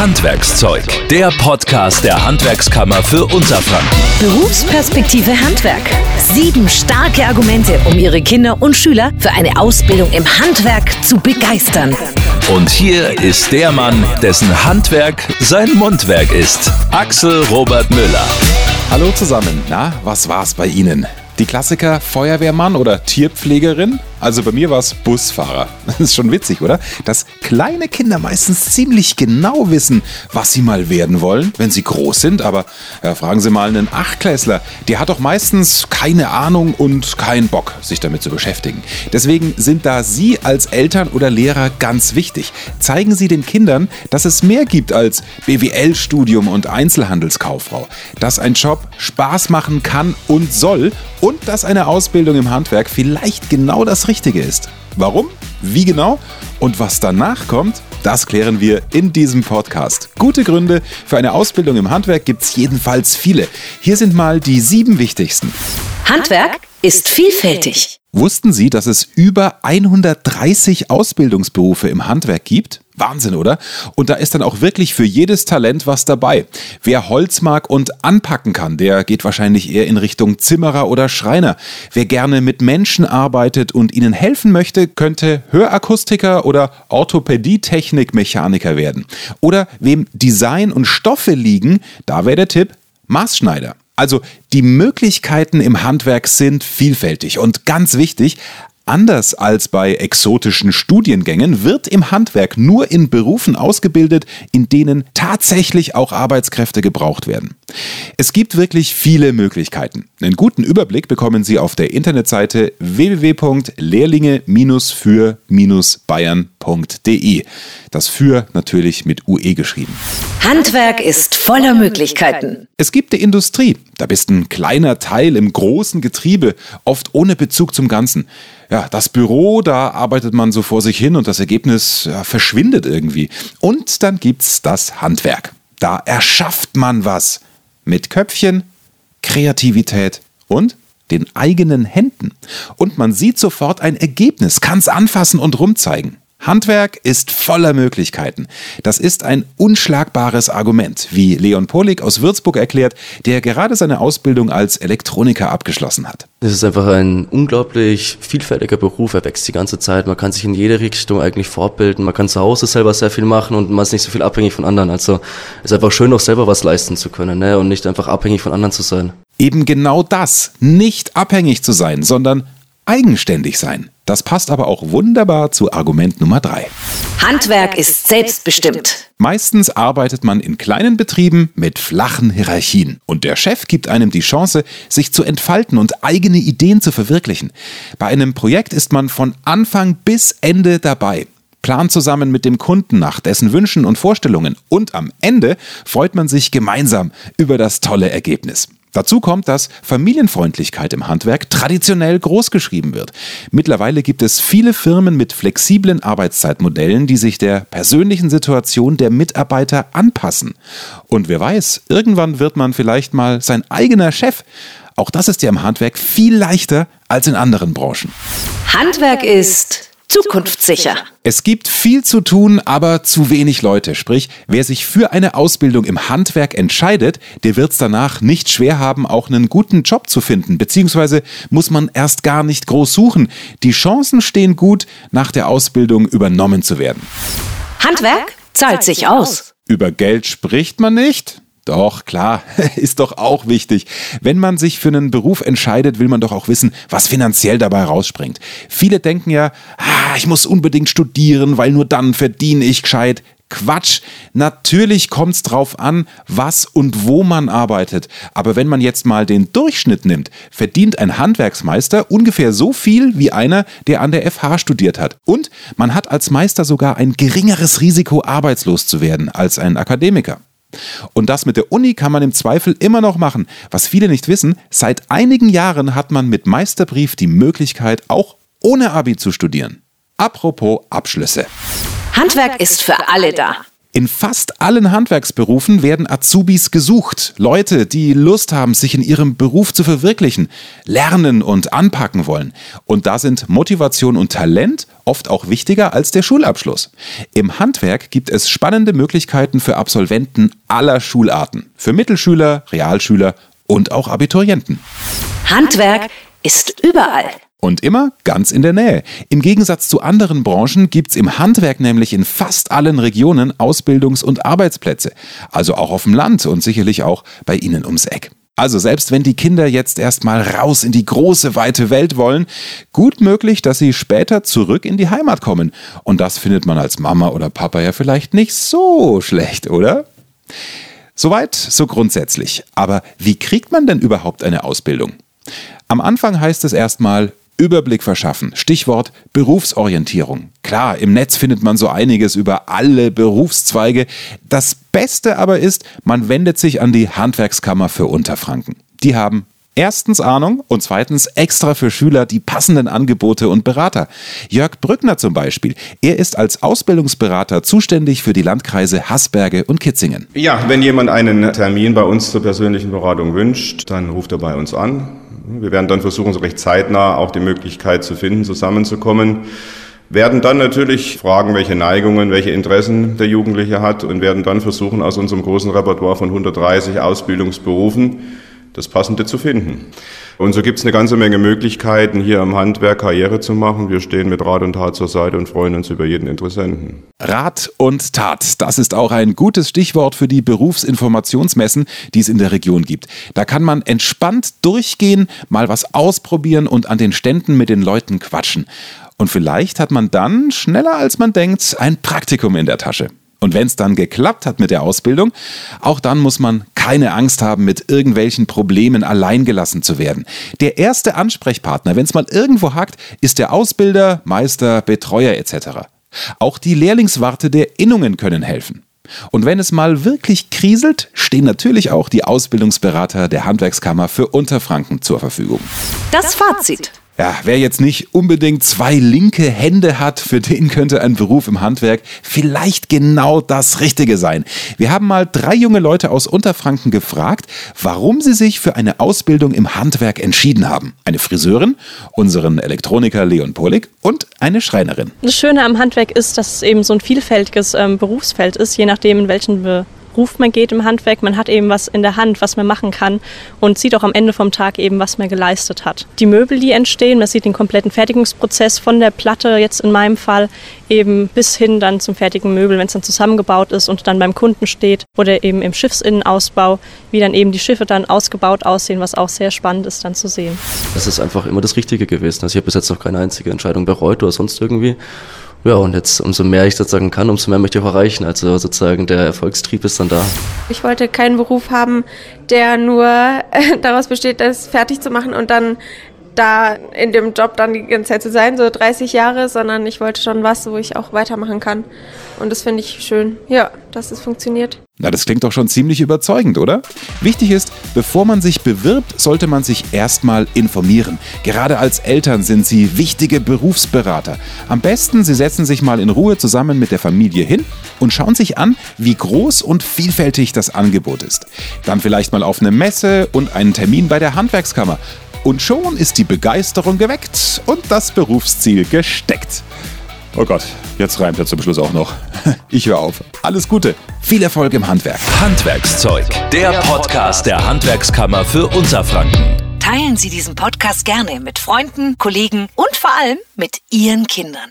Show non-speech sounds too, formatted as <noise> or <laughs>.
Handwerkszeug, der Podcast der Handwerkskammer für Unterfranken. Berufsperspektive Handwerk. Sieben starke Argumente, um Ihre Kinder und Schüler für eine Ausbildung im Handwerk zu begeistern. Und hier ist der Mann, dessen Handwerk sein Mundwerk ist. Axel Robert Müller. Hallo zusammen. Na, was war's bei Ihnen? Die Klassiker Feuerwehrmann oder Tierpflegerin? Also bei mir war es Busfahrer. <laughs> Das ist schon witzig, oder? Dass kleine Kinder meistens ziemlich genau wissen, was sie mal werden wollen, wenn sie groß sind. Aber ja, fragen Sie mal einen Achtklässler. Der hat doch meistens keine Ahnung und keinen Bock, sich damit zu beschäftigen. Deswegen sind da Sie als Eltern oder Lehrer ganz wichtig. Zeigen Sie den Kindern, dass es mehr gibt als BWL-Studium und Einzelhandelskauffrau. Dass ein Job Spaß machen kann und soll und dass eine Ausbildung im Handwerk vielleicht genau das Richtige ist. Warum? Wie genau? Und was danach kommt, das klären wir in diesem Podcast. Gute Gründe für eine Ausbildung im Handwerk gibt es jedenfalls viele. Hier sind mal die sieben wichtigsten. Handwerk ist vielfältig. Wussten Sie, dass es über 130 Ausbildungsberufe im Handwerk gibt? Wahnsinn, oder? Und da ist dann auch wirklich für jedes Talent was dabei. Wer Holz mag und anpacken kann, der geht wahrscheinlich eher in Richtung Zimmerer oder Schreiner. Wer gerne mit Menschen arbeitet und ihnen helfen möchte, könnte Hörakustiker oder Orthopädie-Technik-Mechaniker werden. Oder wem Design und Stoffe liegen, da wäre der Tipp Maßschneider. Also die Möglichkeiten im Handwerk sind vielfältig und ganz wichtig, Anders als bei exotischen Studiengängen wird im Handwerk nur in Berufen ausgebildet, in denen tatsächlich auch Arbeitskräfte gebraucht werden. Es gibt wirklich viele Möglichkeiten. Einen guten Überblick bekommen Sie auf der Internetseite www.lehrlinge-für-bayern.de. Das für natürlich mit UE geschrieben. Handwerk ist voller Möglichkeiten. Es gibt die Industrie. Da bist ein kleiner Teil im großen Getriebe, oft ohne Bezug zum Ganzen ja, das Büro, da arbeitet man so vor sich hin und das Ergebnis ja, verschwindet irgendwie. Und dann gibt's das Handwerk. Da erschafft man was. Mit Köpfchen, Kreativität und den eigenen Händen. Und man sieht sofort ein Ergebnis, kann's anfassen und rumzeigen. Handwerk ist voller Möglichkeiten. Das ist ein unschlagbares Argument, wie Leon Polik aus Würzburg erklärt, der gerade seine Ausbildung als Elektroniker abgeschlossen hat. Es ist einfach ein unglaublich vielfältiger Beruf. Er wächst die ganze Zeit. Man kann sich in jede Richtung eigentlich fortbilden. Man kann zu Hause selber sehr viel machen und man ist nicht so viel abhängig von anderen. Also es ist einfach schön, auch selber was leisten zu können ne? und nicht einfach abhängig von anderen zu sein. Eben genau das, nicht abhängig zu sein, sondern eigenständig sein. Das passt aber auch wunderbar zu Argument Nummer drei. Handwerk ist selbstbestimmt. Meistens arbeitet man in kleinen Betrieben mit flachen Hierarchien und der Chef gibt einem die Chance, sich zu entfalten und eigene Ideen zu verwirklichen. Bei einem Projekt ist man von Anfang bis Ende dabei plant zusammen mit dem Kunden nach dessen Wünschen und Vorstellungen und am Ende freut man sich gemeinsam über das tolle Ergebnis. Dazu kommt, dass Familienfreundlichkeit im Handwerk traditionell großgeschrieben wird. Mittlerweile gibt es viele Firmen mit flexiblen Arbeitszeitmodellen, die sich der persönlichen Situation der Mitarbeiter anpassen. Und wer weiß, irgendwann wird man vielleicht mal sein eigener Chef. Auch das ist ja im Handwerk viel leichter als in anderen Branchen. Handwerk ist zukunftssicher. Es gibt viel zu tun, aber zu wenig Leute. Sprich, wer sich für eine Ausbildung im Handwerk entscheidet, der wird es danach nicht schwer haben, auch einen guten Job zu finden. Beziehungsweise muss man erst gar nicht groß suchen. Die Chancen stehen gut, nach der Ausbildung übernommen zu werden. Handwerk zahlt sich aus. Über Geld spricht man nicht. Doch, klar, <laughs> ist doch auch wichtig. Wenn man sich für einen Beruf entscheidet, will man doch auch wissen, was finanziell dabei rausspringt. Viele denken ja, ah, ich muss unbedingt studieren, weil nur dann verdiene ich gescheit. Quatsch. Natürlich kommt es drauf an, was und wo man arbeitet. Aber wenn man jetzt mal den Durchschnitt nimmt, verdient ein Handwerksmeister ungefähr so viel wie einer, der an der FH studiert hat. Und man hat als Meister sogar ein geringeres Risiko, arbeitslos zu werden als ein Akademiker. Und das mit der Uni kann man im Zweifel immer noch machen. Was viele nicht wissen, seit einigen Jahren hat man mit Meisterbrief die Möglichkeit, auch ohne Abi zu studieren. Apropos Abschlüsse. Handwerk ist für alle da. In fast allen Handwerksberufen werden Azubis gesucht. Leute, die Lust haben, sich in ihrem Beruf zu verwirklichen, lernen und anpacken wollen. Und da sind Motivation und Talent oft auch wichtiger als der Schulabschluss. Im Handwerk gibt es spannende Möglichkeiten für Absolventen aller Schularten. Für Mittelschüler, Realschüler und auch Abiturienten. Handwerk ist überall. Und immer ganz in der Nähe. Im Gegensatz zu anderen Branchen gibt's im Handwerk nämlich in fast allen Regionen Ausbildungs- und Arbeitsplätze. Also auch auf dem Land und sicherlich auch bei Ihnen ums Eck. Also selbst wenn die Kinder jetzt erstmal raus in die große, weite Welt wollen, gut möglich, dass sie später zurück in die Heimat kommen. Und das findet man als Mama oder Papa ja vielleicht nicht so schlecht, oder? Soweit, so grundsätzlich. Aber wie kriegt man denn überhaupt eine Ausbildung? Am Anfang heißt es erstmal Überblick verschaffen. Stichwort Berufsorientierung. Klar, im Netz findet man so einiges über alle Berufszweige. Das Beste aber ist, man wendet sich an die Handwerkskammer für Unterfranken. Die haben Erstens Ahnung und zweitens extra für Schüler die passenden Angebote und Berater. Jörg Brückner zum Beispiel. Er ist als Ausbildungsberater zuständig für die Landkreise Haßberge und Kitzingen. Ja, wenn jemand einen Termin bei uns zur persönlichen Beratung wünscht, dann ruft er bei uns an. Wir werden dann versuchen, so recht zeitnah auch die Möglichkeit zu finden, zusammenzukommen. Werden dann natürlich fragen, welche Neigungen, welche Interessen der Jugendliche hat und werden dann versuchen, aus unserem großen Repertoire von 130 Ausbildungsberufen das Passende zu finden. Und so gibt es eine ganze Menge Möglichkeiten, hier im Handwerk Karriere zu machen. Wir stehen mit Rat und Tat zur Seite und freuen uns über jeden Interessenten. Rat und Tat, das ist auch ein gutes Stichwort für die Berufsinformationsmessen, die es in der Region gibt. Da kann man entspannt durchgehen, mal was ausprobieren und an den Ständen mit den Leuten quatschen. Und vielleicht hat man dann, schneller als man denkt, ein Praktikum in der Tasche. Und wenn es dann geklappt hat mit der Ausbildung, auch dann muss man keine Angst haben, mit irgendwelchen Problemen alleingelassen zu werden. Der erste Ansprechpartner, wenn es mal irgendwo hakt, ist der Ausbilder, Meister, Betreuer etc. Auch die Lehrlingswarte der Innungen können helfen. Und wenn es mal wirklich kriselt, stehen natürlich auch die Ausbildungsberater der Handwerkskammer für Unterfranken zur Verfügung. Das Fazit. Ja, wer jetzt nicht unbedingt zwei linke Hände hat, für den könnte ein Beruf im Handwerk vielleicht genau das Richtige sein. Wir haben mal drei junge Leute aus Unterfranken gefragt, warum sie sich für eine Ausbildung im Handwerk entschieden haben. Eine Friseurin, unseren Elektroniker Leon Polik und eine Schreinerin. Das Schöne am Handwerk ist, dass es eben so ein vielfältiges ähm, Berufsfeld ist, je nachdem, in welchen Be Beruf man geht im Handwerk. Man hat eben was in der Hand, was man machen kann und sieht auch am Ende vom Tag eben, was man geleistet hat. Die Möbel, die entstehen, man sieht den kompletten Fertigungsprozess von der Platte jetzt in meinem Fall eben bis hin dann zum fertigen Möbel, wenn es dann zusammengebaut ist und dann beim Kunden steht oder eben im Schiffsinnenausbau, wie dann eben die Schiffe dann ausgebaut aussehen, was auch sehr spannend ist dann zu sehen. Das ist einfach immer das Richtige gewesen. Also ich habe bis jetzt noch keine einzige Entscheidung bereut oder sonst irgendwie. Ja, und jetzt umso mehr ich sozusagen kann, umso mehr möchte ich auch erreichen. Also sozusagen der Erfolgstrieb ist dann da. Ich wollte keinen Beruf haben, der nur daraus besteht, das fertig zu machen und dann da in dem Job dann die ganze Zeit zu sein, so 30 Jahre, sondern ich wollte schon was, wo ich auch weitermachen kann. Und das finde ich schön, ja, dass es funktioniert. Na, das klingt doch schon ziemlich überzeugend, oder? Wichtig ist, bevor man sich bewirbt, sollte man sich erstmal informieren. Gerade als Eltern sind sie wichtige Berufsberater. Am besten, sie setzen sich mal in Ruhe zusammen mit der Familie hin und schauen sich an, wie groß und vielfältig das Angebot ist. Dann vielleicht mal auf eine Messe und einen Termin bei der Handwerkskammer. Und schon ist die Begeisterung geweckt und das Berufsziel gesteckt. Oh Gott, jetzt reimt er zum Schluss auch noch. <laughs> Ich höre auf. Alles Gute. Viel Erfolg im Handwerk. Handwerkszeug, der Podcast der Handwerkskammer für Unterfranken. Teilen Sie diesen Podcast gerne mit Freunden, Kollegen und vor allem mit Ihren Kindern.